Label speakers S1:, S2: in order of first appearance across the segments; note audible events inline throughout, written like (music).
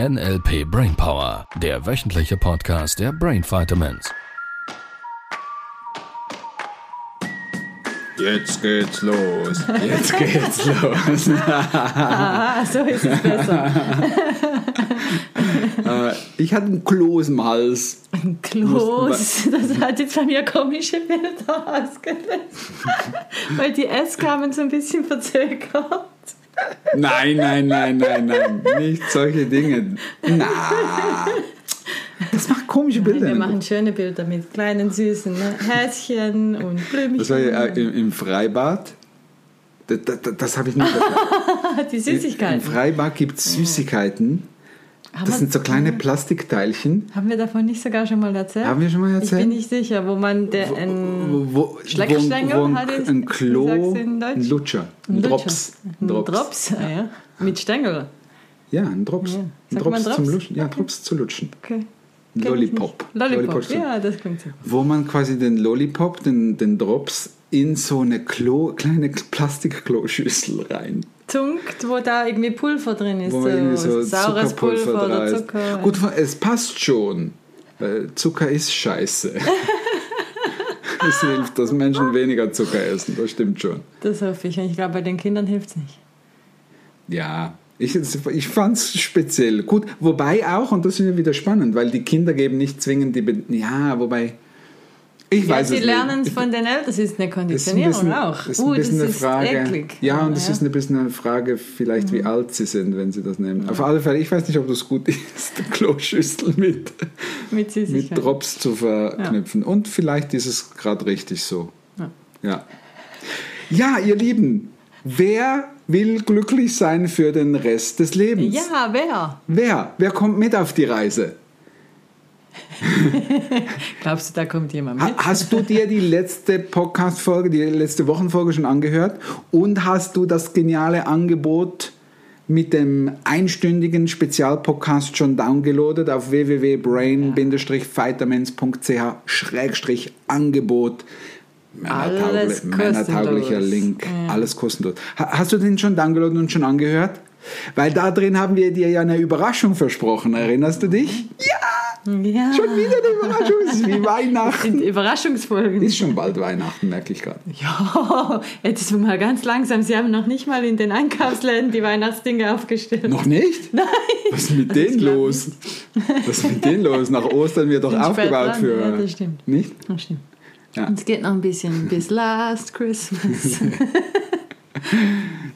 S1: NLP Brainpower, der wöchentliche Podcast der Brain Vitamins.
S2: Jetzt geht's los. (laughs) Jetzt geht's los.
S3: Ah, (laughs) so ist es besser. (laughs)
S2: Äh, ich hatte einen Kloß im Hals.
S3: Ein Kloß, das hat jetzt bei mir komische Bilder ausgelöst. Weil die S kamen so ein bisschen verzögert.
S2: Nein, nein, nein, nein, nein. Nicht solche Dinge. Na. Das macht komische Bilder.
S3: Wir machen schöne Bilder mit kleinen süßen ne? Häschen und Blümchen.
S2: Das war ja im, im Freibad. Das, das, das habe ich nicht. (laughs)
S3: die
S2: Im
S3: Süßigkeiten.
S2: Freibad gibt es Süßigkeiten.
S3: Haben
S2: Das sind so kleine Plastikteilchen.
S3: Haben wir davon nicht sogar schon mal erzählt?
S2: Haben wir schon mal
S3: Ich
S2: erzählt?
S3: bin nicht sicher, wo man der, ein,
S2: wo, wo,
S3: Schleckstängel
S2: wo, wo ein,
S3: hat
S2: ein Klo, ein Lutscher, ein. Drops.
S3: ein Drops, ah, ja. mit Stängel.
S2: Ja, ein Drops.
S3: Ja.
S2: Ein Drops,
S3: man
S2: zum
S3: Drops?
S2: Lutschen. Ja,
S3: Okay.
S2: Drops zu lutschen.
S3: Okay. Ich
S2: Lollipop.
S3: Lollipop,
S2: so.
S3: ja, das klingt so.
S2: Wo man quasi den Lollipop, den, den Drops, in so eine Klo, kleine Plastikkloschüssel rein.
S3: Tunkt, wo da irgendwie Pulver drin ist.
S2: Wo irgendwie so
S3: saures Pulver oder. Zucker.
S2: Gut, es passt schon. Zucker ist scheiße. (laughs) es hilft, dass Menschen weniger Zucker essen, das stimmt schon.
S3: Das hoffe ich. Und ich glaube, bei den Kindern hilft es nicht.
S2: Ja, ich, ich fand es speziell. Gut, wobei auch, und das ist ja wieder spannend, weil die Kinder geben nicht zwingend die. Be ja, wobei. Ich
S3: Ja,
S2: weiß
S3: sie lernen es von den Eltern. Das ist eine
S2: Das ist ein
S3: Konditionierung
S2: bisschen,
S3: auch.
S2: Das ist ein
S3: uh, das
S2: eine
S3: ist
S2: Frage.
S3: eklig.
S2: Ja, und das
S3: ja.
S2: ist ein bisschen eine Frage, vielleicht wie alt sie sind, wenn sie das nehmen. Auf alle Fälle, ich weiß nicht, ob das gut (laughs) ist, die Kloschüssel mit,
S3: mit
S2: mit. Drops zu verknüpfen. Und vielleicht ist es gerade richtig so.
S3: Ja.
S2: Ja. ja, ihr Lieben, wer will glücklich sein für den Rest des Lebens?
S3: Ja, wer?
S2: Wer? Wer kommt mit auf die Reise? (laughs)
S3: Glaubst du, da kommt jemand mit?
S2: Ha hast du dir die letzte Podcast-Folge, die letzte Wochenfolge schon angehört? Und hast du das geniale Angebot mit dem einstündigen Spezialpodcast schon downgeloadet auf www.brain-vitamins.ch-angebot?
S3: Alles
S2: Männertaugli- Männertauglicher. Link, alles kostenlos. Ha hast du den schon downgeloadet und schon angehört? Weil da drin haben wir dir ja eine Überraschung versprochen, erinnerst du dich? Ja,
S3: Ja.
S2: schon wieder eine Überraschung, es ist wie (laughs) Weihnachten.
S3: Sind Überraschungsfolgen.
S2: Ist schon bald Weihnachten, merke ich gerade.
S3: Ja, jetzt mal ganz langsam. Sie haben noch nicht mal in den Einkaufsläden die Weihnachtsdinge aufgestellt.
S2: Noch nicht?
S3: Nein.
S2: Was ist mit denen los? Was ist mit denen los? Nach Ostern wird doch aufgebaut für.
S3: ja, das stimmt.
S2: Nicht?
S3: Das stimmt.
S2: Ja.
S3: Und es geht noch ein bisschen bis Last Christmas. (laughs)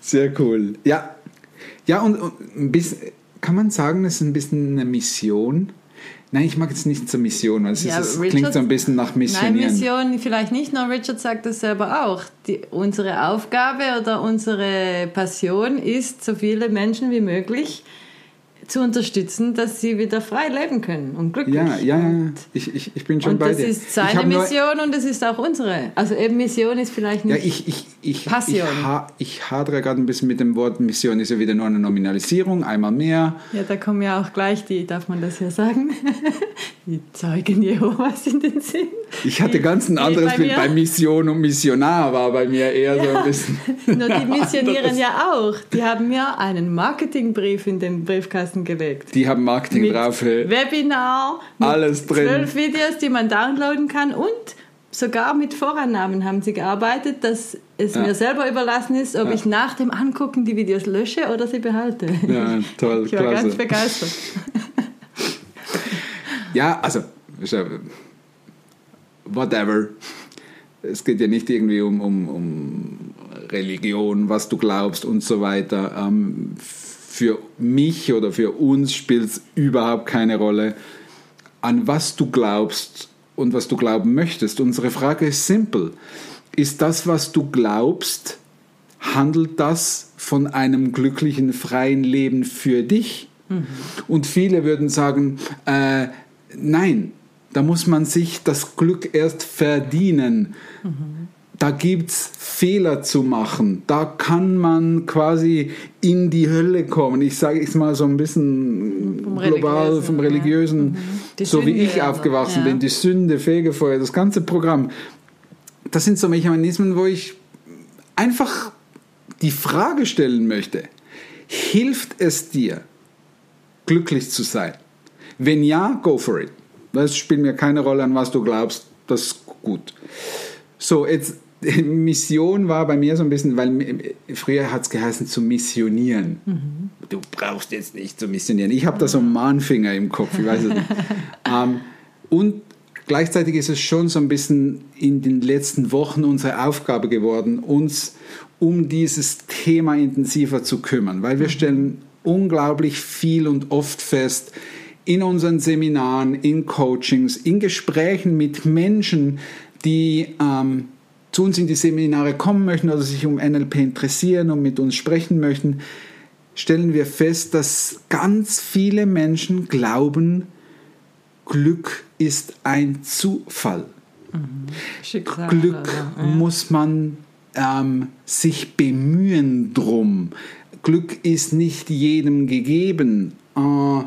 S2: Sehr cool. Ja. Ja, und, und bisschen, kann man sagen, es ist ein bisschen eine Mission? Nein, ich mag jetzt nicht zur Mission, weil es,
S3: Ja,
S2: ist, es
S3: Richard-
S2: klingt so ein bisschen nach
S3: Nein,
S2: Missionieren.
S3: Mission vielleicht nicht, nur Richard sagt das selber auch. Die, unsere Aufgabe oder unsere Passion ist, so viele Menschen wie möglich zu unterstützen, dass sie wieder frei leben können und glücklich.
S2: Ja, ja, ja. Ich, ich, ich bin schon
S3: und
S2: bei
S3: das
S2: dir.
S3: ist
S2: ich
S3: seine Mission und das ist auch unsere. Also eben Mission ist vielleicht
S2: Ja,
S3: nicht...
S2: ich, ich, ich,
S3: Passion.
S2: ich, ha, ich hadere gerade ein bisschen mit dem Wort Mission. Ist ja wieder nur eine Nominalisierung, einmal mehr.
S3: Ja, da kommen ja auch gleich die, darf man das hier sagen, (laughs) die Zeugen Jehovas in den Sinn.
S2: Ich hatte
S3: Die-
S2: ganz ein anderes Bild. Bei Mission und Missionar war bei mir eher so ein bisschen. (laughs)
S3: Nur die (laughs) missionieren ja auch. Die haben mir einen Marketingbrief in den Briefkasten gelegt.
S2: Die haben Marketing
S3: Mit
S2: drauf. hey.
S3: Webinar,
S2: Alles drin.
S3: zwölf Videos, die man downloaden kann und sogar mit Vorannahmen haben sie gearbeitet, dass es
S2: Ja.
S3: mir selber überlassen ist, ob
S2: Ja.
S3: ich nach dem Angucken die Videos lösche oder sie behalte.
S2: Ja, toll, (laughs)
S3: Ich war
S2: klasse.
S3: ganz begeistert. (laughs)
S2: Ja, also, whatever. Es geht ja nicht irgendwie um, um, um Religion, was du glaubst und so weiter. Ähm, für mich oder für uns spielt es überhaupt keine Rolle, an was du glaubst und was du glauben möchtest. Unsere Frage ist simpel. Ist das, was du glaubst, handelt das von einem glücklichen, freien Leben für dich? Und viele würden sagen, äh, nein, da muss man sich das Glück erst verdienen. Da gibt es Fehler zu machen. Da kann man quasi in die Hölle kommen. Ich sage es mal so ein bisschen
S3: Vom
S2: global,
S3: Religiösen,
S2: vom
S3: ja.
S2: Religiösen,
S3: Mhm. Die
S2: so wie
S3: Sünde,
S2: ich
S3: aber,
S2: aufgewachsen
S3: ja.
S2: bin. Die Sünde, Fegefeuer, das ganze Programm. Das sind so Mechanismen, wo ich einfach die Frage stellen möchte, hilft es dir, glücklich zu sein? Wenn ja, go for it. Das spielt mir keine Rolle an, was du glaubst. Das ist gut. So, jetzt (laughs) Mission war bei mir so ein bisschen, weil früher hat es geheißen zu missionieren. Mhm. Du brauchst jetzt nicht zu missionieren. Ich habe da so einen Mahnfinger im Kopf, ich weiß es nicht. (laughs) ähm, und gleichzeitig ist es schon so ein bisschen in den letzten Wochen unsere Aufgabe geworden, uns um dieses Thema intensiver zu kümmern, weil wir mhm. stellen unglaublich viel und oft fest, in unseren Seminaren, in Coachings, in Gesprächen mit Menschen, die ähm, zu uns in die Seminare kommen möchten oder sich um NLP interessieren und mit uns sprechen möchten, stellen wir fest, dass ganz viele Menschen glauben, Glück ist ein Zufall. Mhm. Glück ja. muss man ähm, sich bemühen drum. Glück ist nicht jedem gegeben. Äh,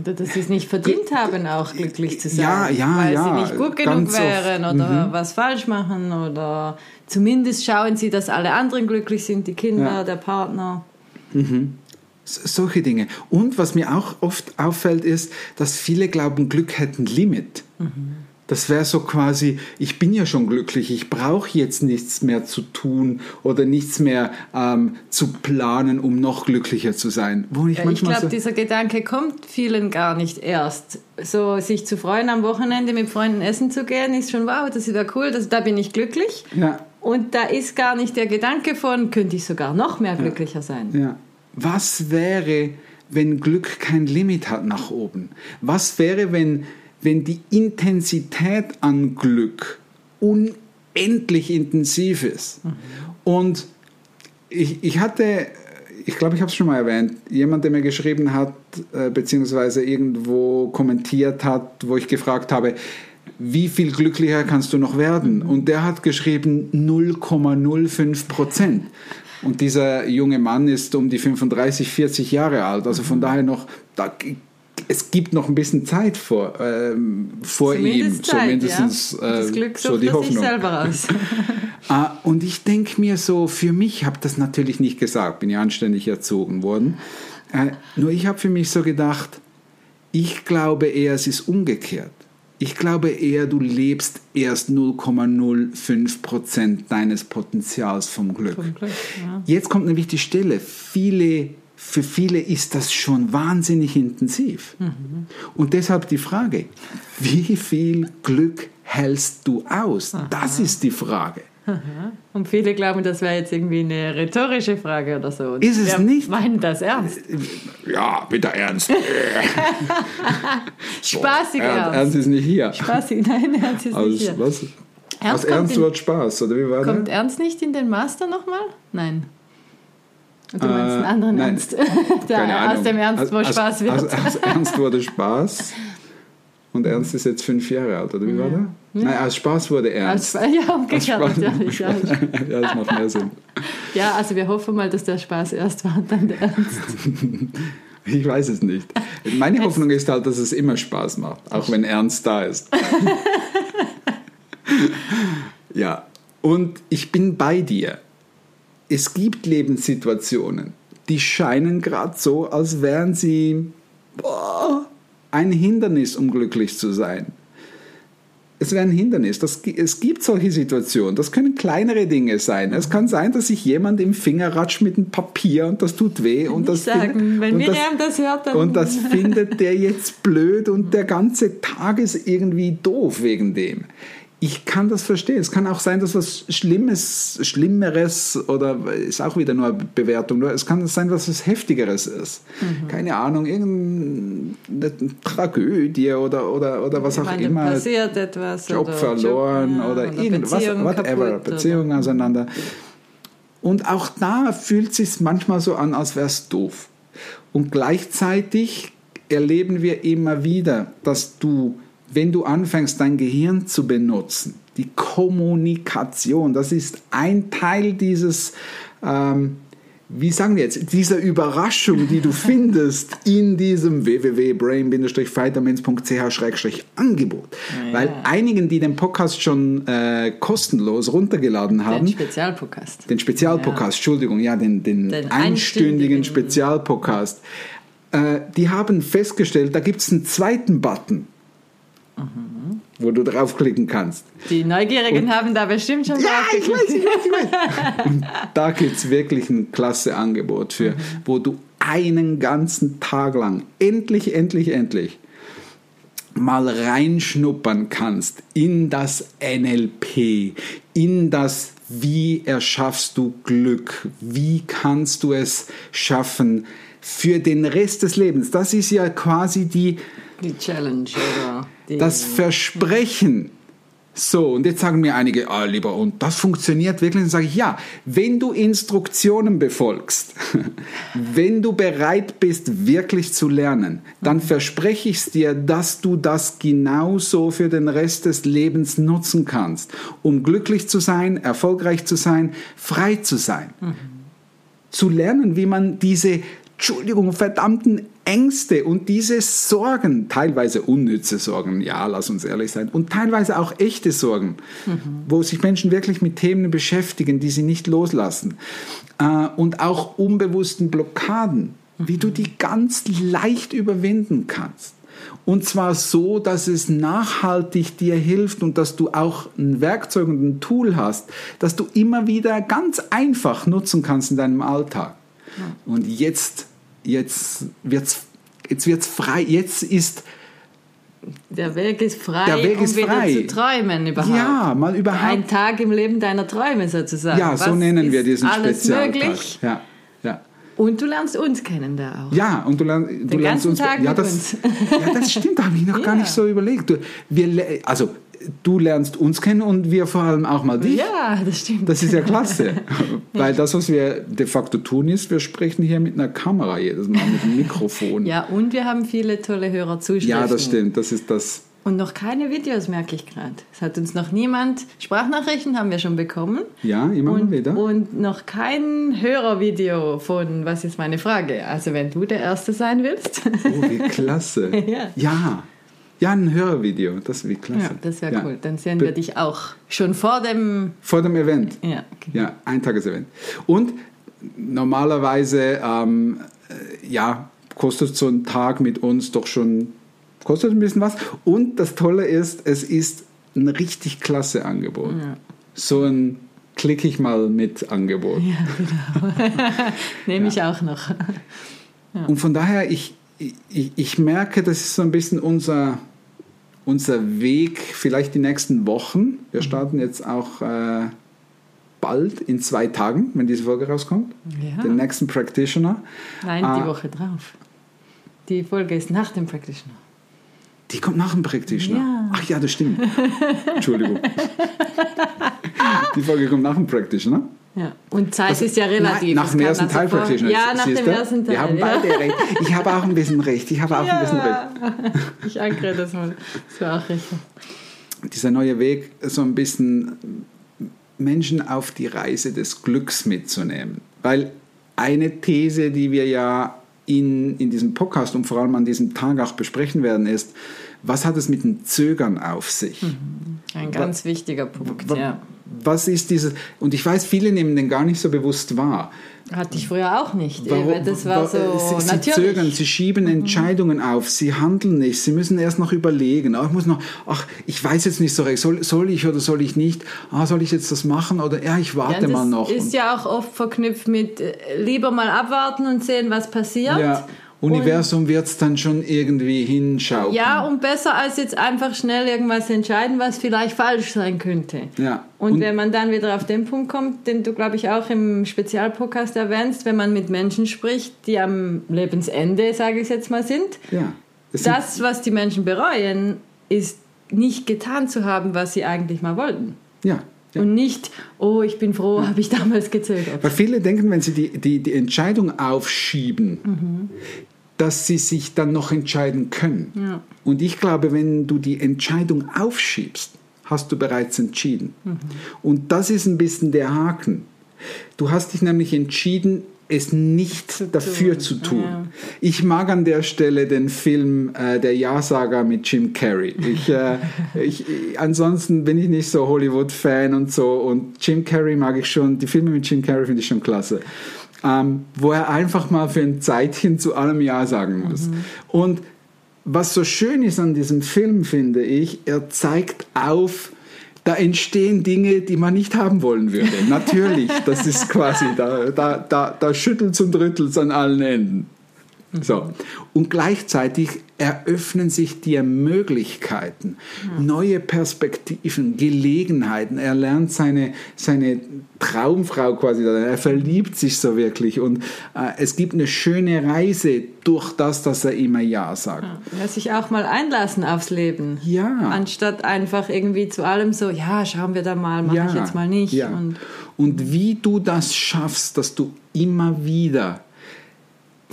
S3: oder dass sie es nicht verdient haben, auch glücklich zu sein.
S2: Ja, ja,
S3: weil
S2: ja.
S3: sie nicht gut genug wären oft. oder mhm. was falsch machen oder zumindest schauen sie, dass alle anderen glücklich sind, die Kinder, ja. der Partner.
S2: Mhm. Solche Dinge. Und was mir auch oft auffällt, ist, dass viele glauben, Glück hätte ein Limit. Mhm. Das wäre so quasi, ich bin ja schon glücklich, ich brauche jetzt nichts mehr zu tun oder nichts mehr ähm, zu planen, um noch glücklicher zu sein.
S3: Wo ich ja, ich glaube, so dieser Gedanke kommt vielen gar nicht erst. So sich zu freuen, am Wochenende mit Freunden essen zu gehen, ist schon wow, das wäre cool, das, da bin ich glücklich.
S2: Ja.
S3: Und da ist gar nicht der Gedanke von, könnte ich sogar noch mehr glücklicher
S2: ja.
S3: sein.
S2: Ja. Was wäre, wenn Glück kein Limit hat nach oben? Was wäre, wenn wenn die Intensität an Glück unendlich intensiv ist. Mhm. Und ich, ich hatte, ich glaube, ich habe es schon mal erwähnt, jemand, der mir geschrieben hat, äh, beziehungsweise irgendwo kommentiert hat, wo ich gefragt habe, wie viel glücklicher kannst du noch werden? Mhm. Und der hat geschrieben 0,05 Prozent. Und dieser junge Mann ist um die 35, 40 Jahre alt. Also von mhm. daher noch, da es gibt noch ein bisschen Zeit vor, ähm, vor ihm,
S3: Zeit,
S2: so mindestens
S3: ja. das
S2: äh,
S3: Glück
S2: so die Hoffnung.
S3: Sich selber aus. (laughs)
S2: ah, und ich denke mir so, für mich habe das natürlich nicht gesagt, bin ja anständig erzogen worden. Äh, nur ich habe für mich so gedacht, ich glaube eher, es ist umgekehrt. Ich glaube eher, du lebst erst 0,05 Prozent deines Potenzials vom Glück. Vom Glück ja. Jetzt kommt nämlich die Stelle. Viele für viele ist das schon wahnsinnig intensiv. Mhm. Und deshalb die Frage, wie viel Glück hältst du aus? Aha. Das ist die Frage.
S3: Aha. Und viele glauben, das wäre jetzt irgendwie eine rhetorische Frage oder so.
S2: Und ist es nicht?
S3: meinen das ernst?
S2: Ja, bitte ernst. (laughs)
S3: Spaßig
S2: so,
S3: ernst.
S2: Ernst ist nicht hier.
S3: Spaßig, nein, Ernst ist
S2: Aus,
S3: nicht hier.
S2: Was? Ernst Aus Ernst wird Spaß, oder wie war
S3: kommt
S2: das?
S3: Kommt Ernst nicht in den Master nochmal? Nein. Du meinst einen anderen
S2: nein,
S3: Ernst. (laughs) Der, aus dem Ernst, wo
S2: aus,
S3: Spaß wird.
S2: Aus, aus Ernst wurde Spaß. Und Ernst ist jetzt fünf Jahre alt, oder wie war der? Ja. Nein, aus Spaß wurde Ernst.
S3: Als, ja, umgekehrt natürlich. Ja. (laughs)
S2: ja, das macht mehr Sinn.
S3: Ja, also wir hoffen mal, dass der Spaß erst war und dann der Ernst. (laughs)
S2: Ich weiß es nicht. Meine Hoffnung ist halt, dass es immer Spaß macht, auch wenn Ernst da ist. ja, und ich bin bei dir es gibt Lebenssituationen, die scheinen gerade so, als wären sie boah, ein Hindernis, um glücklich zu sein. Es wäre ein Hindernis. Das, es gibt solche Situationen. Das können kleinere Dinge sein. Es kann sein, dass sich jemand im Finger ratscht mit einem Papier und das tut weh. Und das
S3: sagen. Wenn Miriam das, das hört, dann...
S2: Und das findet der jetzt blöd und der ganze Tag ist irgendwie doof wegen dem ich kann das verstehen. Es kann auch sein, dass was Schlimmes, Schlimmeres oder ist auch wieder nur eine Bewertung, es kann sein, dass es Heftigeres ist. Mhm. Keine Ahnung, irgendeine Tragödie oder, oder, oder was ich auch meine, immer.
S3: Passiert etwas.
S2: Job oder verloren Job, ja, oder, oder irgendwas, whatever, kaputt, Beziehungen oder. auseinander. Und auch da fühlt es sich manchmal so an, als wäre es doof. Und gleichzeitig erleben wir immer wieder, dass du wenn du anfängst, dein Gehirn zu benutzen, die Kommunikation, das ist ein Teil dieses, ähm, wie sagen wir jetzt, dieser Überraschung, die du (laughs) findest in diesem www.brain-vitamins.ch-angebot. Ja. Weil einigen, die den Podcast schon äh, kostenlos runtergeladen haben. Den
S3: Spezialpodcast.
S2: Den Spezialpodcast, ja. Entschuldigung, ja, den, den, den einstündigen Spezialpodcast. äh, die haben festgestellt, da gibt es einen zweiten Button, wo du draufklicken kannst.
S3: Die Neugierigen
S2: Und-
S3: haben da bestimmt schon
S2: Ja, ich weiß, ich weiß, ich weiß. Und da gibt es wirklich ein klasse Angebot für, wo du einen ganzen Tag lang endlich, endlich, endlich mal reinschnuppern kannst in das NLP, in das wie erschaffst du Glück, wie kannst du es schaffen für den Rest des Lebens. Das ist ja quasi die,
S3: Die Challenge oder
S2: das Versprechen. So, und jetzt sagen mir einige, ah, lieber, und das funktioniert wirklich? Dann sage ich, ja, wenn du Instruktionen befolgst, (laughs) wenn du bereit bist, wirklich zu lernen, dann verspreche ich es dir, dass du das genauso für den Rest des Lebens nutzen kannst, um glücklich zu sein, erfolgreich zu sein, frei zu sein zu lernen, wie man diese, Entschuldigung, verdammten Ängste und diese Sorgen, teilweise unnütze Sorgen, ja, lass uns ehrlich sein, und teilweise auch echte Sorgen, wo sich Menschen wirklich mit Themen beschäftigen, die sie nicht loslassen, äh, und auch unbewussten Blockaden, wie du die ganz leicht überwinden kannst. Und zwar so, dass es nachhaltig dir hilft und dass du auch ein Werkzeug und ein Tool hast, das du immer wieder ganz einfach nutzen kannst in deinem Alltag. Und jetzt, jetzt wird's, jetzt wird's frei. Jetzt ist,
S3: der Weg ist frei,
S2: Der Weg
S3: um
S2: ist
S3: wieder
S2: frei.
S3: zu träumen überhaupt.
S2: ja, mal überhaupt.
S3: Ein Tag im Leben deiner Träume sozusagen.
S2: ja, so
S3: Was
S2: nennen wir diesen
S3: alles
S2: Spezialtag.
S3: möglich.
S2: Ja, ja.
S3: Und du lernst uns kennen da auch.
S2: Ja, und du, lern, du lernst uns.
S3: Tag
S2: ja, das,
S3: uns.
S2: ja, das stimmt, da habe ich noch gar (laughs)
S3: Ja.
S2: nicht so überlegt. Du, wir, also, du lernst uns kennen und wir vor allem auch mal dich.
S3: Ja, das stimmt.
S2: Das ist ja klasse, (laughs) weil das, was wir de facto tun, ist, wir sprechen hier mit einer Kamera jedes Mal, mit einem (laughs) Mikrofon.
S3: ja, und wir haben viele tolle Hörerzuschriften.
S2: Ja, das stimmt, das ist das.
S3: Und noch keine Videos, merke ich gerade. Es hat uns noch niemand, Sprachnachrichten haben wir schon bekommen.
S2: Ja, immer
S3: Und,
S2: wieder.
S3: und noch kein Hörervideo von Was ist meine Frage? Also wenn du der Erste sein willst.
S2: Oh, wie klasse. (laughs)
S3: Ja.
S2: ja. Ja, ein Hörervideo, das wäre klasse.
S3: Ja, das wäre
S2: Ja.
S3: cool. Dann sehen wir dich auch schon vor dem...
S2: Vor dem Event.
S3: Ja, okay.
S2: Ja, ein Tagesevent. Und normalerweise, ähm, äh, ja, kostet so ein Tag mit uns doch schon, kostet ein bisschen was. Und das Tolle ist, es ist ein richtig klasse Angebot. So ein Klick ich mal mit Angebot. (laughs)
S3: Nehme ich auch noch.
S2: Und von daher, ich, ich, ich merke, das ist so ein bisschen unser, unser Weg, vielleicht die nächsten Wochen. Wir starten jetzt auch äh, bald, in zwei Tagen, wenn diese Folge rauskommt,
S3: Ja.
S2: den nächsten Practitioner.
S3: Nein,
S2: Ah.
S3: die Woche drauf. Die Folge ist nach dem Practitioner.
S2: Die kommt nach dem Practitioner.
S3: Ja.
S2: Ach ja, das stimmt. Entschuldigung. (laughs) die Folge kommt nach dem Practitioner.
S3: Ja. Und Zeit ist ja relativ.
S2: Nein, nach dem ersten
S3: also
S2: Teil Practitioner.
S3: Ja, nach dem ersten Teil.
S2: Wir haben
S3: ja.
S2: beide recht. Ich habe auch ein bisschen recht. Ich habe auch ein bisschen recht.
S3: Ja, (laughs) ich ankere das mal. Das war auch richtig.
S2: dieser neue Weg, so ein bisschen Menschen auf die Reise des Glücks mitzunehmen. Weil eine These, die wir ja in, in diesem Podcast und vor allem an diesem Tag auch besprechen werden, ist, was hat es mit dem Zögern auf sich?
S3: Ein ganz wichtiger Punkt, ja.
S2: Was ist dieses, und ich weiß, viele nehmen den gar nicht so bewusst wahr.
S3: Hatte ich früher auch nicht.
S2: Warum-
S3: Das war
S2: wa-
S3: so
S2: sie, sie
S3: natürlich.
S2: zögern, sie schieben Entscheidungen auf, sie handeln nicht, sie müssen erst noch überlegen. Ach, ich muss noch, ach, ich weiß jetzt nicht so recht, soll, soll ich oder soll ich nicht? Ah, soll ich jetzt das machen oder ja, ich warte
S3: Ja, das
S2: mal noch.
S3: ist ja auch oft verknüpft mit äh, lieber mal abwarten und sehen, was passiert.
S2: ja, Universum wird es dann schon irgendwie hinschauen.
S3: Ja, und besser als jetzt einfach schnell irgendwas entscheiden, was vielleicht falsch sein könnte.
S2: Ja.
S3: Und,
S2: Und-
S3: wenn man dann wieder auf den Punkt kommt, den du, glaube ich, auch im Spezialpodcast erwähnst, wenn man mit Menschen spricht, die am Lebensende, sage ich jetzt mal, sind,
S2: ja. Sind-
S3: das, was die Menschen bereuen, ist nicht getan zu haben, was sie eigentlich mal wollten.
S2: ja. ja.
S3: Und nicht, oh, ich bin froh, habe ich damals gezögert.
S2: Weil viele denken, wenn sie die, die, die Entscheidung aufschieben,
S3: Mhm.
S2: Dass sie sich dann noch entscheiden können. Und ich glaube, wenn du die Entscheidung aufschiebst, hast du bereits entschieden.
S3: Mhm.
S2: Und das ist ein bisschen der Haken. Du hast dich nämlich entschieden, es nicht dafür
S3: tun.
S2: zu tun.
S3: Ja.
S2: Ich mag an der Stelle den Film äh, Der Ja-Sager mit Jim Carrey. Ich, äh, (laughs) ich, ansonsten bin ich nicht so Hollywood-Fan und so. Und Jim Carrey mag ich schon. Die Filme mit Jim Carrey finde ich schon klasse. Ähm, wo er einfach mal für ein Zeitchen zu allem Ja sagen muss. Mhm. Und was so schön ist an diesem Film, finde ich, er zeigt auf, da entstehen Dinge, die man nicht haben wollen würde. (laughs) Natürlich, das ist quasi, da, da, da, da schüttelt und rüttelt an allen Enden. So. Und gleichzeitig eröffnen sich dir Möglichkeiten, ja. neue Perspektiven, Gelegenheiten. Er lernt seine, seine Traumfrau quasi, er verliebt sich so wirklich und äh, es gibt eine schöne Reise durch das, dass er immer Ja sagt. Ja.
S3: Er sich auch mal einlassen aufs Leben. Ja. Anstatt einfach irgendwie zu allem so, ja, schauen wir da mal, mache ja. ich jetzt mal nicht.
S2: Ja. Und, und wie du das schaffst, dass du immer wieder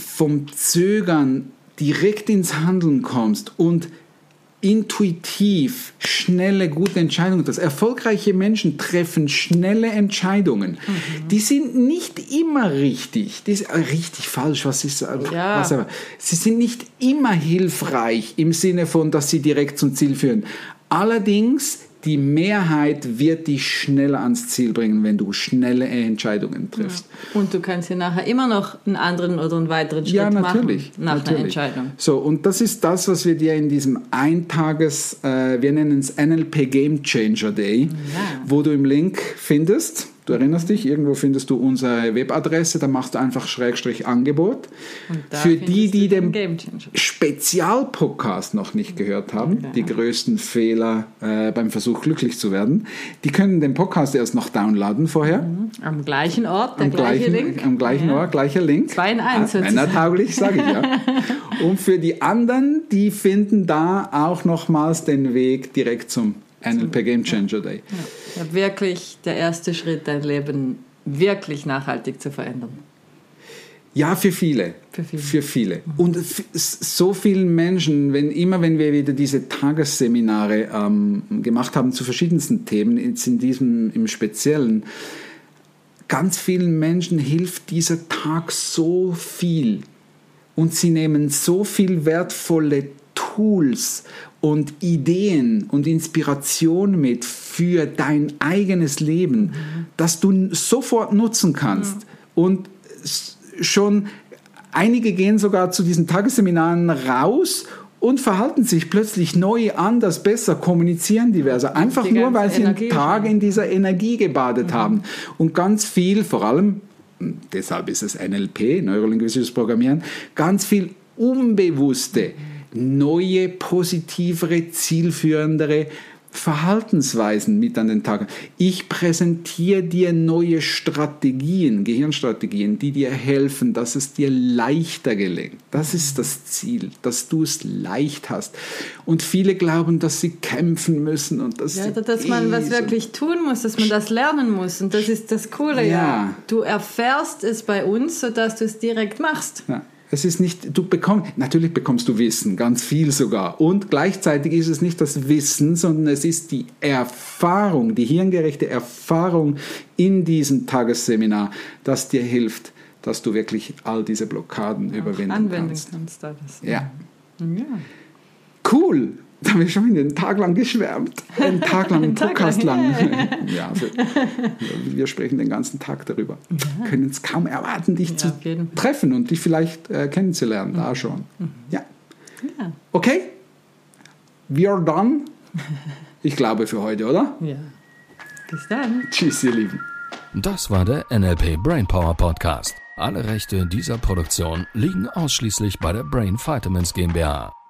S2: vom Zögern direkt ins Handeln kommst und intuitiv schnelle, gute Entscheidungen triffst. Erfolgreiche Menschen treffen schnelle Entscheidungen. Mhm. Die sind nicht immer richtig. Die sind, äh, richtig, falsch, was ist äh, ja. was aber. Sie sind nicht immer hilfreich im Sinne von, dass sie direkt zum Ziel führen. Allerdings die Mehrheit wird dich schneller ans Ziel bringen, wenn du schnelle Entscheidungen triffst.
S3: Ja. Und du kannst ja nachher immer noch einen anderen oder einen weiteren Schritt ja, natürlich, machen nach natürlich. einer Entscheidung.
S2: So, und das ist das, was wir dir in diesem Eintages, äh, wir nennen es NLP Game Changer Day, ja. wo du im Link findest Du erinnerst dich, irgendwo findest du unsere Webadresse, da machst du einfach Schrägstrich Angebot. Für die, die den Spezialpodcast noch nicht gehört haben, ja. die größten Fehler äh, beim Versuch glücklich zu werden, die können den Podcast erst noch downloaden vorher. Mhm.
S3: Am gleichen Ort, der
S2: am
S3: gleiche
S2: gleichen, Link. Am gleichen ja. Ort, gleicher Link.
S3: Zwei in eins.
S2: Ah, männertauglich, sage ich ja. (laughs) Und für die anderen, die finden da auch nochmals den Weg direkt zum NLP Game Changer Day.
S3: Ja. ja, wirklich der erste Schritt, dein Leben wirklich nachhaltig zu verändern.
S2: Ja, für viele. Für viele. Für viele. Und so vielen Menschen, wenn, immer wenn wir wieder diese Tagesseminare ähm, gemacht haben zu verschiedensten Themen, jetzt in diesem im Speziellen, ganz vielen Menschen hilft dieser Tag so viel. Und sie nehmen so viel wertvolle Tools und Ideen und Inspiration mit für dein eigenes Leben, mhm. das du sofort nutzen kannst. Mhm. Und schon einige gehen sogar zu diesen Tagesseminaren raus und verhalten sich plötzlich neu, anders, besser, kommunizieren diverser. Einfach Die nur, weil sie einen Tag in dieser Energie gebadet mhm. haben. Und ganz viel, vor allem, deshalb ist es NLP, neurolinguistisches Programmieren, ganz viel unbewusste. Mhm neue, positivere, zielführendere Verhaltensweisen mit an den Tag. Ich präsentiere dir neue Strategien, Gehirnstrategien, die dir helfen, dass es dir leichter gelingt. Das ist das Ziel, dass du es leicht hast. Und viele glauben, dass sie kämpfen müssen und dass,
S3: ja, dass man was wirklich tun muss, dass man das lernen muss. Und das ist das Coole. Ja. ja. Du erfährst es bei uns, sodass du es direkt machst.
S2: Ja. Es ist nicht, du bekommst, natürlich bekommst du Wissen, ganz viel sogar. Und gleichzeitig ist es nicht das Wissen, sondern es ist die Erfahrung, die hirngerechte Erfahrung in diesem Tagesseminar, das dir hilft, dass du wirklich all diese Blockaden Auch überwinden anwenden kannst. kannst alles. Ja. ja. Cool. Da haben wir schon einen Tag lang geschwärmt. Einen Tag lang, einen Podcast lang. ja, (laughs) für, wir sprechen den ganzen Tag darüber. Ja. Können es kaum erwarten, dich ja, zu treffen und dich vielleicht äh, kennenzulernen. Mhm. Da schon. Mhm. Ja. ja. Okay? We are done. Ich glaube für heute, oder?
S3: Ja. Bis dann.
S2: Tschüss, ihr Lieben.
S1: Das war der NLP Brainpower Podcast. Alle Rechte dieser Produktion liegen ausschließlich bei der Brain Vitamins GmbH.